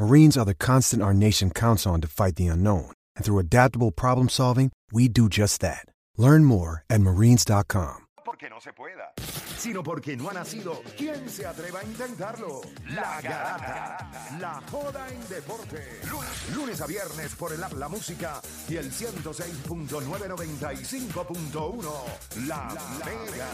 Marines are the constant our nation counts on to fight the unknown. And through adaptable problem solving, we do just that. Learn more at marines.com. Porque no se pueda, sino porque no ha nacido. ¿Quién se atreva a intentarlo? La Garata. La joda en deporte. Lunes, lunes a viernes por el app La Música y el 106.995.1. La Mega.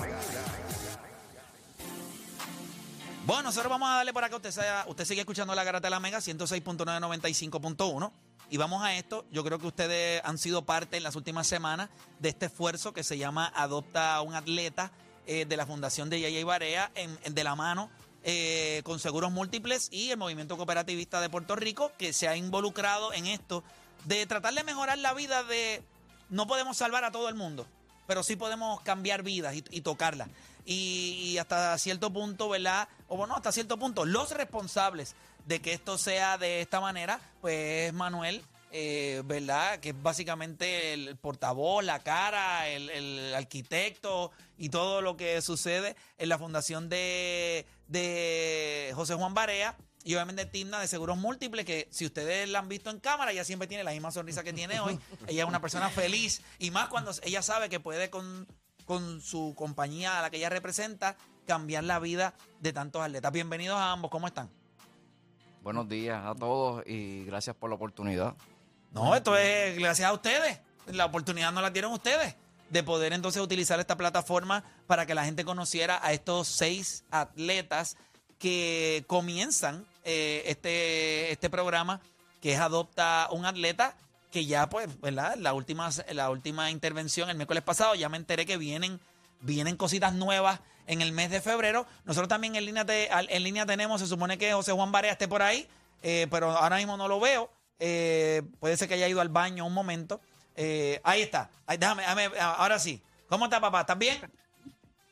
Bueno, nosotros vamos a darle para que usted sea, usted siga escuchando la Garata de la Mega 106.995.1 y vamos a esto. Yo creo que ustedes han sido parte en las últimas semanas de este esfuerzo que se llama Adopta a un atleta eh, de la Fundación de Yaya Barea en, en- de la mano eh, con Seguros Múltiples y el Movimiento Cooperativista de Puerto Rico que se ha involucrado en esto de tratar de mejorar la vida de... No podemos salvar a todo el mundo, pero sí podemos cambiar vidas y tocarlas. Y, y hasta cierto punto, ¿verdad? O bueno, hasta cierto punto, los responsables de que esto sea de esta manera, pues es Manuel, eh, ¿verdad? Que es básicamente el portavoz, la cara, el, el arquitecto y todo lo que sucede en la fundación de, de José Juan Barea. Y obviamente Timna de Seguros Múltiples, que si ustedes la han visto en cámara, ella siempre tiene la misma sonrisa que tiene hoy. Ella es una persona feliz y más cuando ella sabe que puede con, con su compañía a la que ella representa cambiar la vida de tantos atletas. Bienvenidos a ambos, ¿cómo están? Buenos días a todos y gracias por la oportunidad. No, esto es gracias a ustedes. La oportunidad no la dieron ustedes de poder entonces utilizar esta plataforma para que la gente conociera a estos seis atletas que comienzan eh, este, este programa que es Adopta un Atleta que ya pues, ¿verdad? La última, la última intervención el miércoles pasado ya me enteré que vienen, vienen cositas nuevas en el mes de febrero. Nosotros también en línea, te- en línea tenemos, se supone que José Juan Barea esté por ahí, eh, pero ahora mismo no lo veo. Eh, puede ser que haya ido al baño un momento. Eh, ahí está. Ahí, déjame, déjame, ahora sí. ¿Cómo está, papá? ¿Estás bien?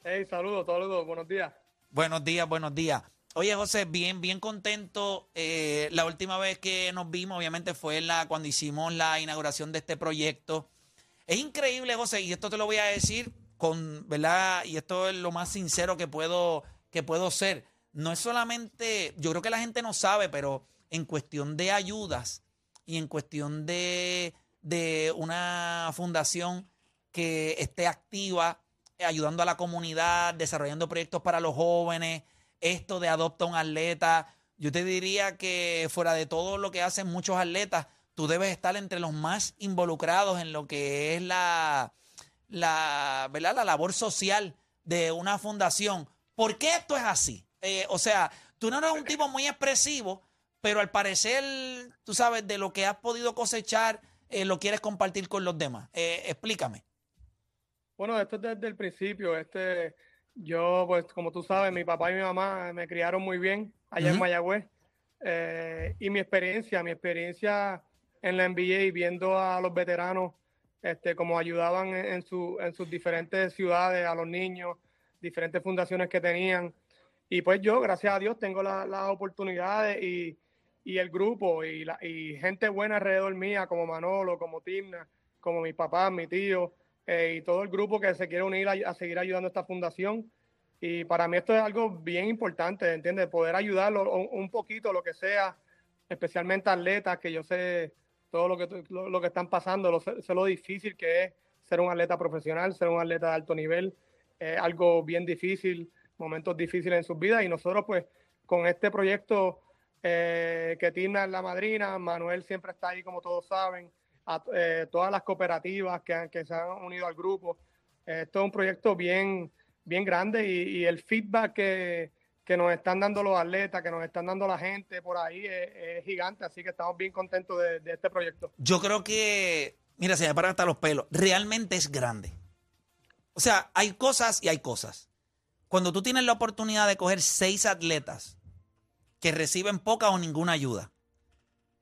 Hey, saludos, saludos, buenos días. Buenos días, buenos días. Oye, José, bien, bien contento. Eh, la última vez que nos vimos, obviamente, fue la, cuando hicimos la inauguración de este proyecto. Es increíble, José, y esto te lo voy a decir con, ¿verdad? Y esto es lo más sincero que puedo, que puedo ser. No es solamente, yo creo que la gente no sabe, pero en cuestión de ayudas y en cuestión de, de una fundación que esté activa, ayudando a la comunidad, desarrollando proyectos para los jóvenes, esto de adopta un atleta. Yo te diría que fuera de todo lo que hacen muchos atletas, tú debes estar entre los más involucrados en lo que es la, la, ¿verdad? la labor social de una fundación. ¿Por qué esto es así? Eh, o sea, tú no eres un tipo muy expresivo, pero al parecer, tú sabes, de lo que has podido cosechar, eh, lo quieres compartir con los demás. Eh, explícame. Bueno, esto es desde el principio. Este, yo, pues, como tú sabes, mi papá y mi mamá me criaron muy bien allá en. Mayagüez. Eh, y mi experiencia, mi experiencia en la NBA, viendo a los veteranos, este, como ayudaban en, su, en sus diferentes ciudades, a los niños, diferentes fundaciones que tenían. Y pues yo, gracias a Dios, tengo la- las oportunidades y, y el grupo y, la, y gente buena alrededor mía, como Manolo, como Timna, como mi papá, mi tío, eh, y todo el grupo que se quiere unir a, a seguir ayudando a esta fundación. Y para mí esto es algo bien importante, ¿entiendes? Poder ayudarlo un, un poquito, lo que sea, especialmente atletas, que yo sé todo lo que, lo, lo que están pasando, lo, sé lo difícil que es ser un atleta profesional, ser un atleta de alto nivel, eh, algo bien difícil, momentos difíciles en sus vidas. Y nosotros, pues, con este proyecto eh, que Tina es la madrina, Manuel siempre está ahí, como todos saben, a- eh, todas las cooperativas que, que se han unido al grupo, Esto es un proyecto bien, bien grande y, el feedback que, nos están dando los atletas, que nos están dando la gente por ahí es, gigante, así que estamos bien contentos de, de, este proyecto. Yo creo que, mira, se me paran hasta los pelos, realmente es grande. O sea, hay cosas y hay cosas. Cuando tú tienes la oportunidad de coger seis atletas que reciben poca o ninguna ayuda,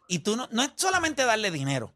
y tú no, no es solamente darle dinero,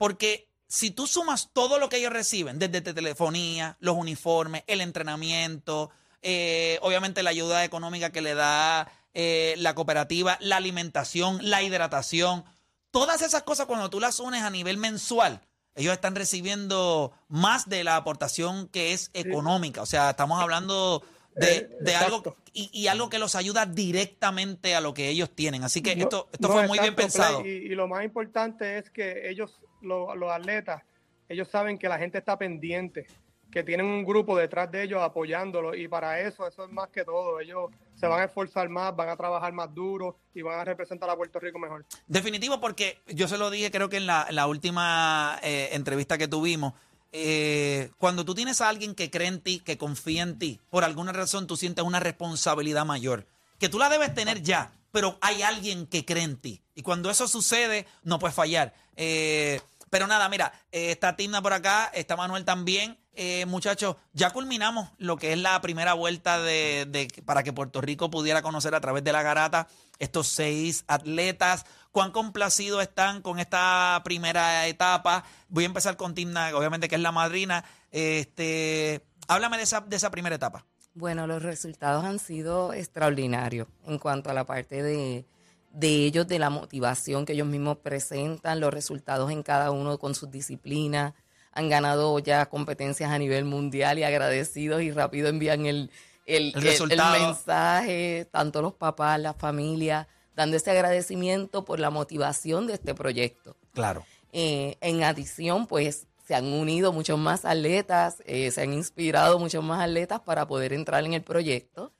porque si tú sumas todo lo que ellos reciben, desde telefonía, los uniformes, el entrenamiento, eh, obviamente la ayuda económica que le da eh, la cooperativa, la alimentación, la hidratación, todas esas cosas cuando tú las unes a nivel mensual, ellos están recibiendo más de la aportación que es económica. O sea, estamos hablando de, eh, algo y, algo que los ayuda directamente a lo que ellos tienen. Así que esto, esto fue muy bien pensado. Y, lo más importante es que ellos, los atletas, ellos saben que la gente está pendiente que tienen un grupo detrás de ellos apoyándolo y para eso, eso es más que todo. Ellos se van a esforzar más, van a trabajar más duro y van a representar a Puerto Rico mejor. Definitivo porque yo se lo dije creo que en la, última eh, entrevista que tuvimos, eh, cuando tú tienes a alguien que cree en ti, que confía en ti, por alguna razón tú sientes una responsabilidad mayor, que tú la debes tener ya, pero hay alguien que cree en ti. Y cuando eso sucede, no puedes fallar. Eh, pero nada, mira, está Tina por acá, está Manuel también. Eh, muchachos, ya culminamos lo que es la primera vuelta de, para que Puerto Rico pudiera conocer a través de la garata estos seis atletas. ¿Cuán complacidos están con esta primera etapa? Voy a empezar con Timna, obviamente que es la madrina. Este, háblame de esa, de esa primera etapa. Bueno, los resultados han sido extraordinarios en cuanto a la parte de, de ellos, de la motivación que ellos mismos presentan, los resultados en cada uno con sus disciplinas han ganado ya competencias a nivel mundial y agradecidos y rápido envían el, el, mensaje, tanto los papás, la familia, dando ese agradecimiento por la motivación de este proyecto. Claro. Eh, en adición, pues se han unido muchos más atletas, eh, se han inspirado muchos más atletas para poder entrar en el proyecto.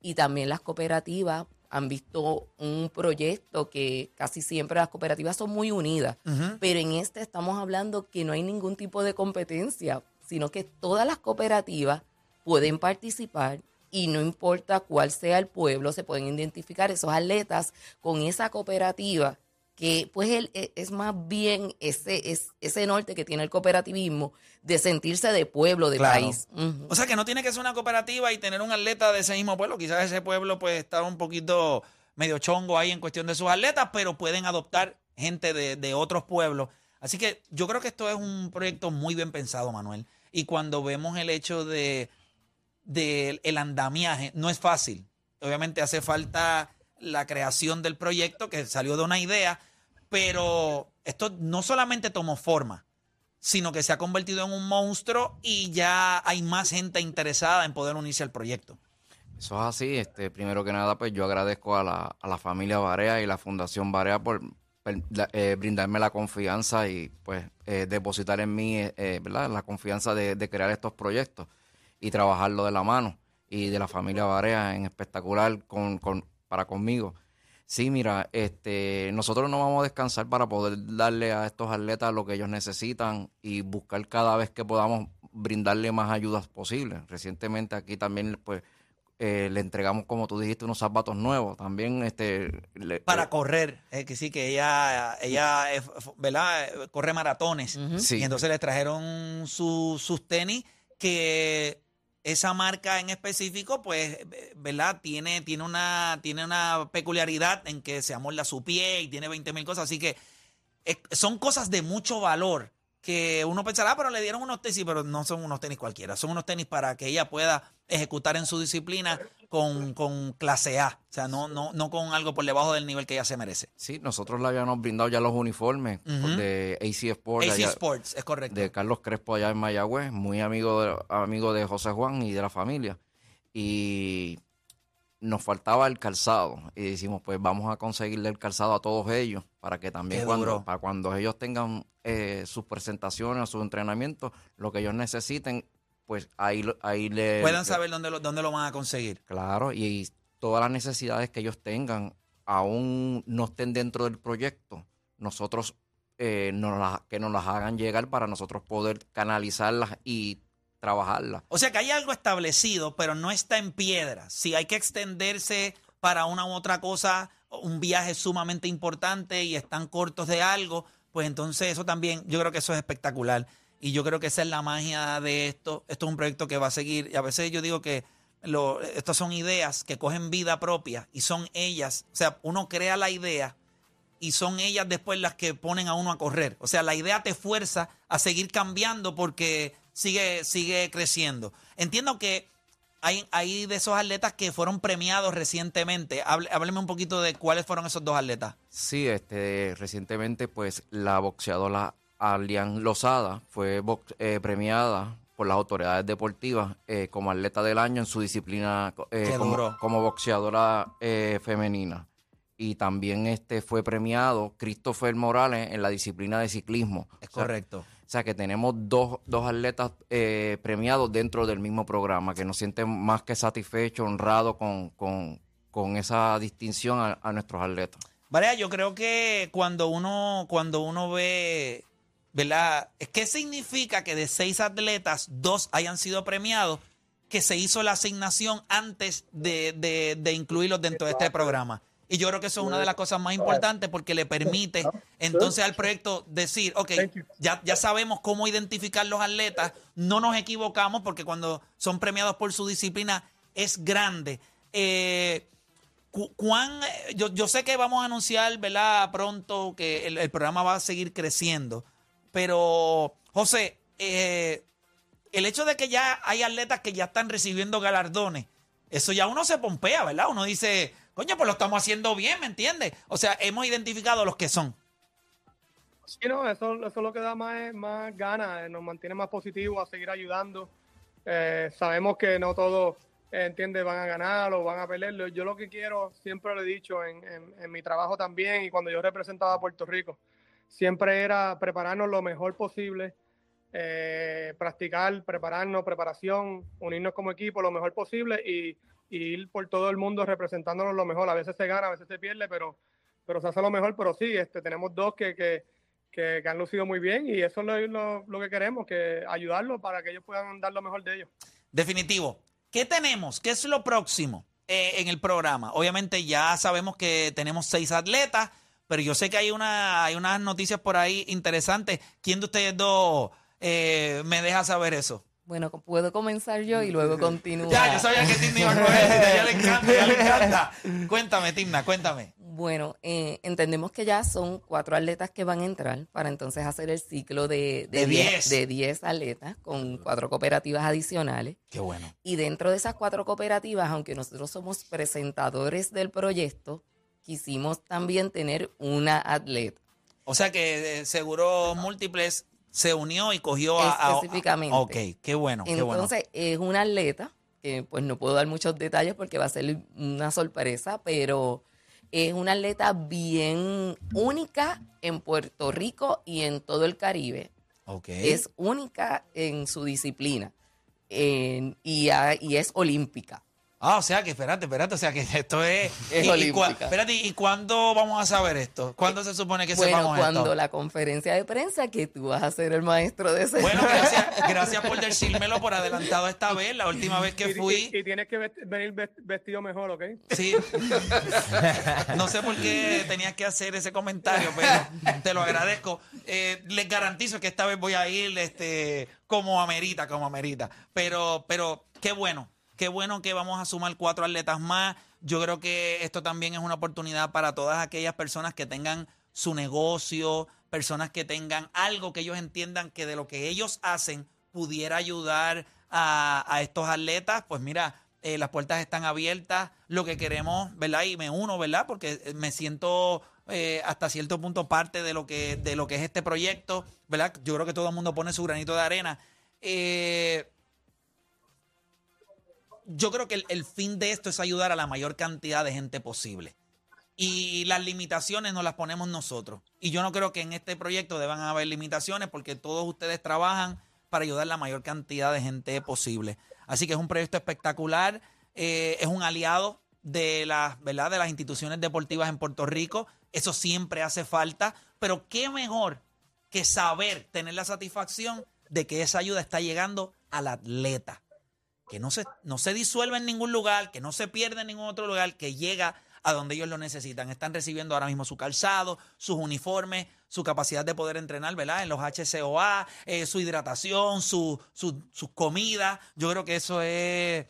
Y también las cooperativas han visto un proyecto que casi siempre las cooperativas son muy unidas, pero en este estamos hablando que no hay ningún tipo de competencia, sino que todas las cooperativas pueden participar y no importa cuál sea el pueblo, se pueden identificar esos atletas con esa cooperativa que pues él e, es más bien ese, es, ese norte que tiene el cooperativismo de sentirse de pueblo, de país. O sea que no tiene que ser una cooperativa y tener un atleta de ese mismo pueblo. Quizás ese pueblo pues está un poquito medio chongo ahí en cuestión de sus atletas, pero pueden adoptar gente de, otros pueblos. Así que yo creo que esto es un proyecto muy bien pensado, Manuel. Y cuando vemos el hecho de, de el andamiaje, no es fácil. Obviamente hace falta la creación del proyecto que salió de una idea, pero esto no solamente tomó forma, sino que se ha convertido en un monstruo y ya hay más gente interesada en poder unirse al proyecto. Eso es así. Este, primero que nada, pues yo agradezco a la, a la familia Barea y la Fundación Barea por eh, brindarme la confianza y pues eh, depositar en mí eh, ¿verdad? la confianza de, de, crear estos proyectos y trabajarlo de la mano y de la familia Barea en espectacular con, con para conmigo. Sí, mira, este, nosotros no vamos a descansar para poder darle a estos atletas lo que ellos necesitan y buscar cada vez que podamos brindarle más ayudas posibles. Recientemente aquí también, pues, eh, le entregamos, como tú dijiste, unos zapatos nuevos. También, este, para eh, correr, es que sí, que ella, ella, ¿verdad? Corre maratones. Y entonces le trajeron sus tenis que esa marca en específico, pues, ¿verdad? Tiene, tiene, una, tiene una peculiaridad en que se amolda su pie y tiene 20 mil cosas. Así que son cosas de mucho valor que uno pensará, ah, pero le dieron unos tenis, pero no son unos tenis cualquiera, son unos tenis para que ella pueda ejecutar en su disciplina con, con clase A, o sea, no, no, no con algo por debajo del nivel que ella se merece. Sí, nosotros le habíamos brindado ya los uniformes de AC Sports. AC Sports, es correcto. De Carlos Crespo allá en Mayagüez, muy amigo de, amigo de José Juan y de la familia. Y nos faltaba el calzado y decimos pues vamos a conseguirle el calzado a todos ellos para que también cuando, para cuando ellos tengan eh, sus presentaciones, sus entrenamientos, lo que ellos necesiten, pues ahí, ahí le... Puedan saber dónde lo, dónde lo van a conseguir. Claro, y, todas las necesidades que ellos tengan, aún no estén dentro del proyecto, nosotros eh, nos que nos las hagan llegar para nosotros poder canalizarlas y trabajarla. O sea que hay algo establecido, pero no está en piedra. Si hay que extenderse para una u otra cosa, un viaje sumamente importante y están cortos de algo, pues entonces eso también, yo creo que eso es espectacular. Y yo creo que esa es la magia de esto. Esto es un proyecto que va a seguir. Y a veces yo digo que lo, estas son ideas que cogen vida propia y son ellas. O sea, uno crea la idea y son ellas después las que ponen a uno a correr. O sea, la idea te fuerza a seguir cambiando porque sigue, sigue creciendo. Entiendo que hay, hay de esos atletas que fueron premiados recientemente. Hable- Hábleme un poquito de cuáles fueron esos dos atletas. Sí, este, recientemente, pues, la boxeadora Alian Lozada fue box- eh, premiada por las autoridades deportivas eh, como atleta del año en su disciplina eh, como, como boxeadora eh, femenina. Y también este fue premiado Christopher Morales en la disciplina de ciclismo. Es O sea, correcto. O sea que tenemos dos, dos atletas eh, premiados dentro del mismo programa, que nos sienten más que satisfechos, honrados con, con, con esa distinción a, a nuestros atletas. Varea, yo creo que cuando uno, cuando uno ve, ¿verdad? ¿Qué significa que de seis atletas, dos hayan sido premiados? Que se hizo la asignación antes de, de- de incluirlos dentro de este programa. Y yo creo que eso es una de las cosas más importantes porque le permite entonces al proyecto decir, ok, ya, ya sabemos cómo identificar los atletas, no nos equivocamos porque cuando son premiados por su disciplina es grande. Eh, Cu- ¿Cuán, eh, yo, yo sé que vamos a anunciar, ¿verdad? Pronto que el, el programa va a seguir creciendo. Pero, José, eh, el hecho de que ya hay atletas que ya están recibiendo galardones, eso ya uno se pompea, ¿verdad? Uno dice, coño, pues lo estamos haciendo bien, ¿me entiendes? O sea, hemos identificado los que son. Sí, no, eso, eso es lo que da más, más ganas, eh, nos mantiene más positivos a seguir ayudando. Eh, sabemos que no todos, eh, entiende, van a ganar o van a perder. Yo lo que quiero, siempre lo he dicho en, en- mi trabajo también y cuando yo representaba a Puerto Rico, siempre era prepararnos lo mejor posible, practicar, prepararnos, preparación, unirnos como equipo lo mejor posible y, y ir por todo el mundo representándonos lo mejor. A veces se gana, a veces se pierde, pero, pero se hace lo mejor. Pero sí, este, tenemos dos que, que, que, han lucido muy bien y eso es lo que queremos, que ayudarlos para que ellos puedan dar lo mejor de ellos. Definitivo. ¿Qué tenemos? ¿Qué es lo próximo eh, en el programa? Obviamente ya sabemos que tenemos seis atletas, pero yo sé que hay, una, hay unas noticias por ahí interesantes. ¿Quién de ustedes dos eh, me deja saber eso? Bueno, puedo comenzar yo y luego continúo. Ya, yo sabía que Timna iba a coger, a ella le encanta, a ella le encanta. Cuéntame, Timna, cuéntame. Bueno, eh, entendemos que ya son cuatro atletas que van a entrar para entonces hacer el ciclo de, De de, diez, diez. de 10 atletas con cuatro cooperativas adicionales. Qué bueno. Y dentro de esas cuatro cooperativas, aunque nosotros somos presentadores del proyecto, quisimos también tener una atleta. O sea que eh, Seguro Múltiples se unió y cogió a... a- a- Específicamente. ok, qué bueno, qué bueno. Entonces, es una atleta, que pues no puedo dar muchos detalles porque va a ser una sorpresa, pero es una atleta bien única en Puerto Rico y en todo el Caribe. Ok. Es única en su disciplina en- y, ha- y es olímpica. Ah, o sea que, espérate, espérate, o sea que esto es... Es y- y olímpica. cua- espérate, ¿y cuándo vamos a saber esto? ¿Cuándo se supone que Bueno, sepamos cuando esto? la conferencia de prensa que tú vas a ser el maestro de ese. Bueno, gracias, gracias por decírmelo por adelantado esta vez. La última vez que Y- fui... y, y tienes que vest- venir vest- vestido mejor, ¿ok? Sí. No sé por qué tenías que hacer ese comentario, pero te lo agradezco. Eh, les garantizo que esta vez voy a ir este, como amerita, como amerita. Pero, pero qué bueno, qué bueno que vamos a sumar cuatro atletas más. Yo creo que esto también es una oportunidad para todas aquellas personas que tengan su negocio, personas que tengan algo que ellos entiendan que de lo que ellos hacen pudiera ayudar a, estos atletas. Pues mira, eh, las puertas están abiertas, lo que queremos, ¿verdad? Y me uno, ¿verdad? Porque eh, me siento eh, hasta cierto punto parte de lo que de lo que es este proyecto, ¿verdad? Yo creo que todo el mundo pone su granito de arena. Eh, yo creo que el, fin de esto es ayudar a la mayor cantidad de gente posible. Y las limitaciones nos las ponemos nosotros. Y yo no creo que en este proyecto deban haber limitaciones porque todos ustedes trabajan para ayudar a la mayor cantidad de gente posible. Así que es un proyecto espectacular, eh, es un aliado de las, ¿verdad? de las instituciones deportivas en Puerto Rico. Eso siempre hace falta, pero qué mejor que saber tener la satisfacción de que esa ayuda está llegando al atleta. Que no se, no se disuelve en ningún lugar, que no se pierde en ningún otro lugar, que llega a donde ellos lo necesitan. Están recibiendo ahora mismo su calzado, sus uniformes, su capacidad de poder entrenar, ¿verdad? En los HCOA, eh, su hidratación, su, su, sus comidas. Yo creo que eso es,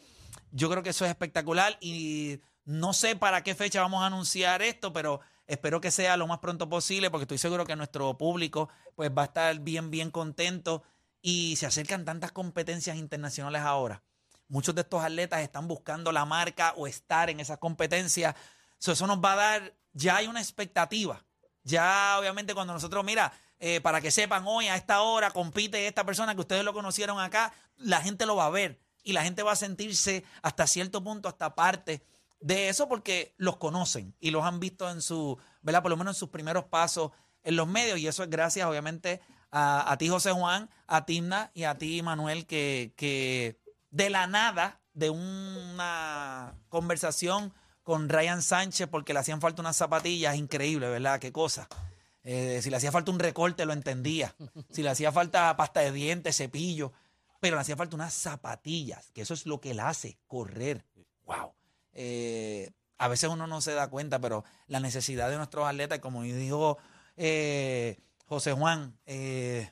yo creo que eso es espectacular y no sé para qué fecha vamos a anunciar esto, pero espero que sea lo más pronto posible porque estoy seguro que nuestro público pues va a estar bien, bien contento y se acercan tantas competencias internacionales ahora. Muchos de estos atletas están buscando la marca o estar en esas competencias. So, eso nos va a dar, ya hay una expectativa. Ya obviamente cuando nosotros, mira, eh, para que sepan, hoy a esta hora compite esta persona que ustedes lo conocieron acá, la gente lo va a ver y la gente va a sentirse hasta cierto punto, hasta parte de eso porque los conocen y los han visto en su, ¿verdad? Por lo menos en sus primeros pasos en los medios y eso es gracias obviamente a, ti José Juan, a Timna y a ti Manuel que de la nada, de una conversación con Ryan Sánchez porque le hacían falta unas zapatillas, increíble, ¿verdad? Qué cosa. Eh, si le hacía falta un recorte, lo entendía. Si le hacía falta pasta de dientes, cepillo. Pero le hacía falta unas zapatillas, que eso es lo que él hace, correr. ¡Wow! Eh, a veces uno no se da cuenta, pero la necesidad de nuestros atletas, como dijo eh, José Juan, es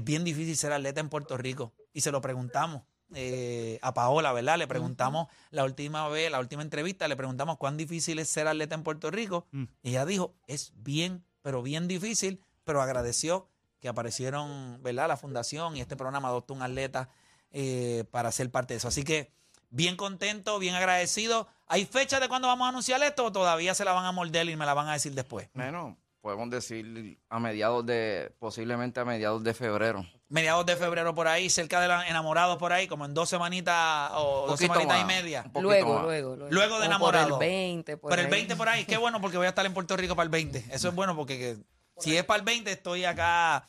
bien difícil ser atleta en Puerto Rico. Y se lo preguntamos. Eh, a Paola, ¿verdad? Le preguntamos la última vez, la última entrevista, le preguntamos cuán difícil es ser atleta en Puerto Rico. Y ella dijo, es bien, pero bien difícil, pero agradeció que aparecieron, ¿verdad? La fundación y este programa adoptó un atleta eh, para ser parte de eso. Así que bien contento, bien agradecido. ¿Hay fecha de cuándo vamos a anunciar esto o todavía se la van a morder y me la van a decir después? Bueno, podemos decir a mediados de, posiblemente a mediados de febrero. Mediados de febrero por ahí, cerca de los enamorados por ahí, como en dos semanitas o dos semanitas y media. Luego, luego, luego. Luego de Como enamorado. Por el 20, por Pero el ahí. 20 por ahí, qué bueno porque voy a estar en Puerto Rico para el 20. Eso es bueno porque que- si es para el 20 estoy acá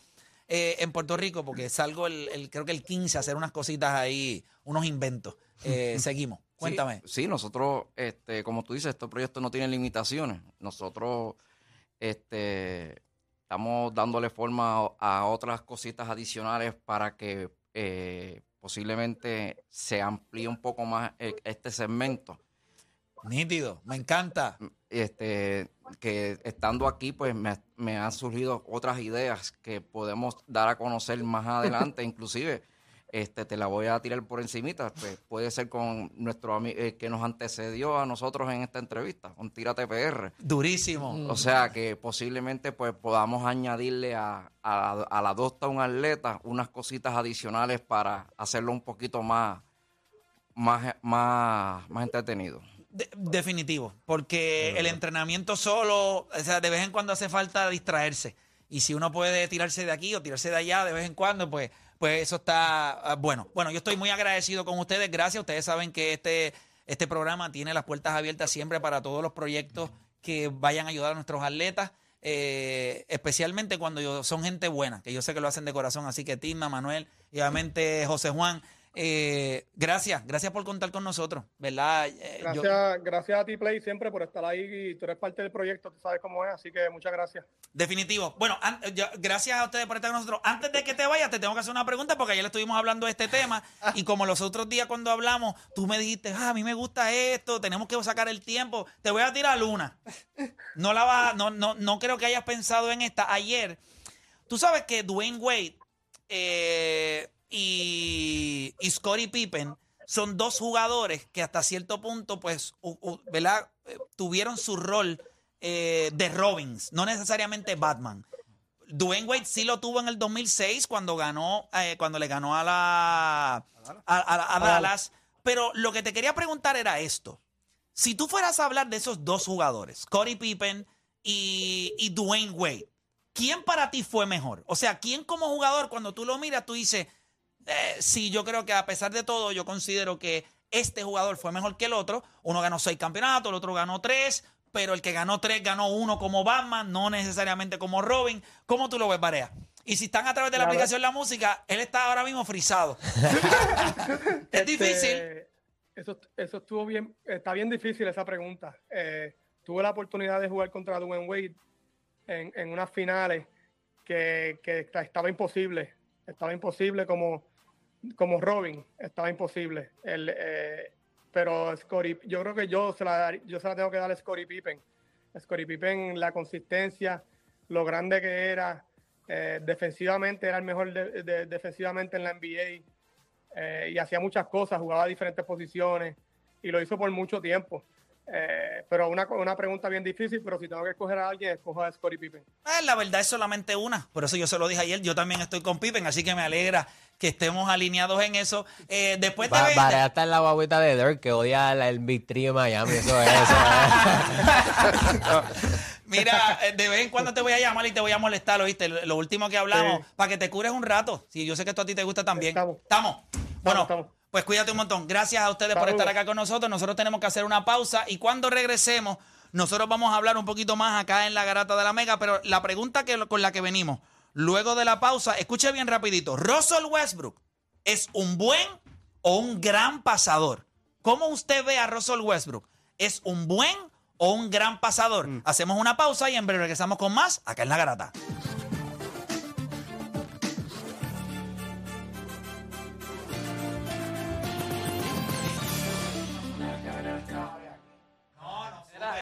eh, en Puerto Rico porque salgo el, el- creo que el 15 a hacer unas cositas ahí, unos inventos. Eh, seguimos. Cuéntame. Sí, sí, nosotros, este, como tú dices, estos proyectos no tienen limitaciones. Nosotros este, estamos dándole forma a, otras cositas adicionales para que eh, posiblemente se amplíe un poco más eh, este segmento. Nítido, me encanta. Este, que estando aquí, pues me, me han surgido otras ideas que podemos dar a conocer más adelante, inclusive. Este, te la voy a tirar por encimita, pues puede ser con nuestro amigo que nos antecedió a nosotros en esta entrevista, con Tírate PR. Durísimo. O sea que posiblemente pues podamos añadirle a, a, a la Dosta un atleta unas cositas adicionales para hacerlo un poquito más, más, más, más entretenido. De- definitivo, porque el entrenamiento solo, o sea, de vez en cuando hace falta distraerse. Y si uno puede tirarse de aquí o tirarse de allá de vez en cuando, pues, pues eso está ah, bueno. Bueno, yo estoy muy agradecido con ustedes. Gracias. Ustedes saben que este, este programa tiene las puertas abiertas siempre para todos los proyectos que vayan a ayudar a nuestros atletas. eh, especialmente cuando son gente buena, que yo sé que lo hacen de corazón. Así que Tima, Manuel y obviamente José Juan, eh, gracias, gracias por contar con nosotros, ¿verdad? Eh, yo- Gracias, gracias a ti, Play, siempre por estar ahí y tú eres parte del proyecto, tú sabes cómo es, así que muchas gracias. Definitivo. Bueno, an- yo- gracias a ustedes por estar con nosotros. Antes de que te vayas, te tengo que hacer una pregunta porque ayer estuvimos hablando de este tema y como los otros días cuando hablamos, tú me dijiste, ah, a mí me gusta esto, tenemos que sacar el tiempo. Te voy a tirar una. No la vas, no, no, no creo que hayas pensado en esta. Ayer, tú sabes que Dwayne Wade eh, y, y Scottie Pippen son dos jugadores que hasta cierto punto, pues, u- u- ¿verdad? Eh, Tuvieron su rol eh, de Robins, no necesariamente Batman. Dwayne Wade sí lo tuvo en el 2006 cuando ganó, eh, cuando le ganó a la a, a- a Dallas. Pero lo que te quería preguntar era esto: si tú fueras a hablar de esos dos jugadores, Scottie Pippen y, y Dwayne Wade, ¿quién para ti fue mejor? O sea, ¿quién como jugador cuando tú lo miras tú dices, eh, sí, yo creo que a pesar de todo, yo considero que este jugador fue mejor que el otro. Uno ganó seis campeonatos, el otro ganó tres, pero el que ganó tres ganó uno como Batman, no necesariamente como Robin. ¿Cómo tú lo ves, Barea? Y si están a través de la aplicación La Música, él está ahora mismo frisado. es difícil. Este, Eso, eso estuvo bien, está bien difícil esa pregunta. Eh, tuve la oportunidad de jugar contra Dwayne Wade en, en unas finales que, que esta- estaba imposible. estaba imposible como, como Robin, estaba imposible. El, eh, pero Scottie, yo creo que yo se, la, yo se la tengo que dar a Scottie Pippen. Scottie Pippen, la consistencia, lo grande que era, eh, defensivamente era el mejor de, defensivamente en la NBA eh, y hacía muchas cosas, jugaba a diferentes posiciones y lo hizo por mucho tiempo. Eh, pero una, una pregunta bien difícil, pero si tengo que escoger a alguien, escojo a Scottie Pippen. Eh, la verdad es solamente una, por eso yo se lo dije ayer, yo también estoy con Pippen, así que me alegra que estemos alineados en eso. Eh, después de... Va, está en la guaguita de Dirk, que odia el Big de Miami, eso es eso. Mira, de vez en cuando te voy a llamar y te voy a molestar, ¿oíste? Lo último que hablamos, para que te cures un rato. Sí, yo sé que esto a ti te gusta también. Estamos. ¿Estamos? Bueno, estamos. Pues cuídate un montón. Gracias a ustedes por estar acá con nosotros. Nosotros tenemos que hacer una pausa y cuando regresemos, nosotros vamos a hablar un poquito más acá en la garata de la Mega, pero la pregunta que, con la que venimos, luego de la pausa, escuche bien rapidito. ¿Russell Westbrook es un buen o un gran pasador? ¿Cómo usted ve a Russell Westbrook? ¿Es un buen o un gran pasador? Mm. Hacemos una pausa y en breve regresamos con más acá en la garata.